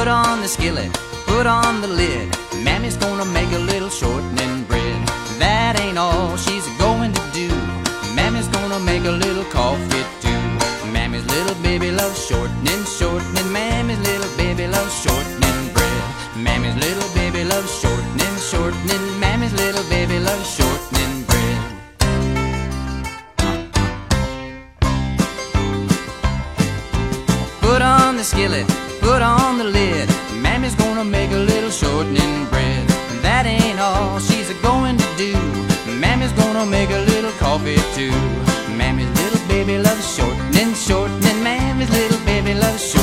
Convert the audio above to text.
Put on the skillet, put on the lid. Mammy's gonna make a little shortening bread. That ain't all she's going to do. Mammy's gonna make a little coffee too. Mammy's little baby loves shortening, shortening. Mammy's little baby loves shortening bread. Mammy's little baby loves shortening, shortening. Mammy's little baby loves shortening bread. Put on the skillet, put on the lid. Mammy's gonna make a little shortening bread. And that ain't all she's a going to do. Mammy's gonna make a little coffee too. Mammy's little baby loves shortening, shortening. Mammy's little baby loves shortening.